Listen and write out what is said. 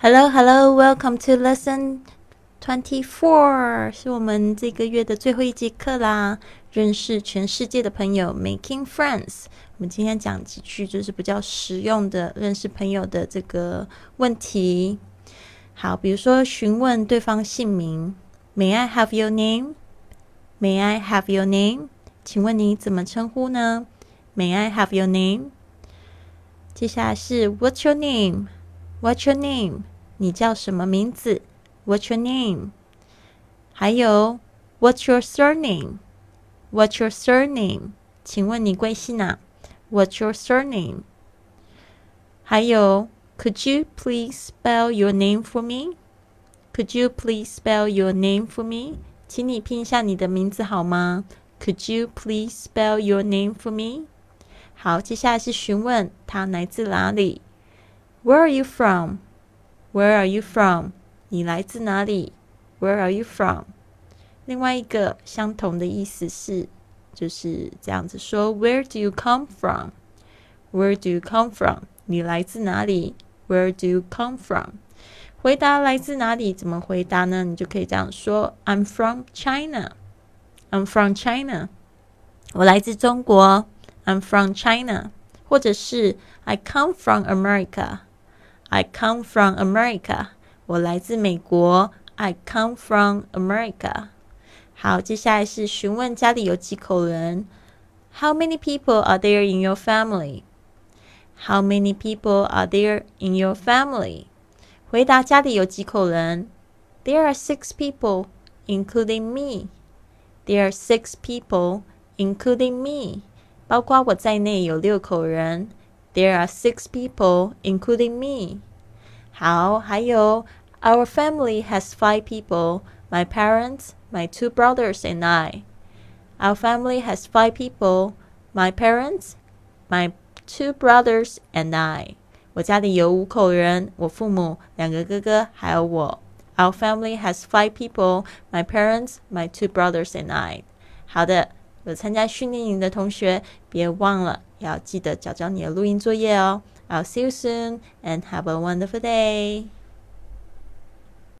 Hello, hello, welcome to lesson twenty four，是我们这个月的最后一节课啦。认识全世界的朋友，making friends。我们今天讲几句就是比较实用的认识朋友的这个问题。好，比如说询问对方姓名，May I have your name? May I have your name? 请问你怎么称呼呢？May I have your name? 接下来是 What's your name? What's your name? 你叫什么名字？What's your name? 还有 What's your surname? What's your surname? 请问你贵姓啊？What's your surname? 还有 Could you please spell your name for me? Could you please spell your name for me? 请你拼一下你的名字好吗？Could you please spell your name for me? 好，接下来是询问他来自哪里。Where are you from? Where are you from? 你来自哪里？Where are you from? 另外一个相同的意思是，就是这样子说：Where do you come from? Where do you come from? 你来自哪里？Where do you come from? 回答来自哪里怎么回答呢？你就可以这样说：I'm from China. I'm from China. 我来自中国。I'm from China，或者是 I come from America。 I come from America，我来自美国。I come from America。好，接下来是询问家里有几口人。How many people are there in your family? How many people are there in your family? 回答家里有几口人。There are six people, including me. There are six people, including me. 包括我在内有六口人。 There are six people, including me. 好，还有 Our family has five people. My parents, my two brothers, and I. Our family has five people. My parents, my two brothers, and I. 我家里有五口人，我父母、两个哥哥还有我。Our family has five people. My parents, my two brothers, and I. 好的。 有参加训练营的同学，别忘了要记得交交你的录音作业哦。I'll see you soon and have a wonderful day.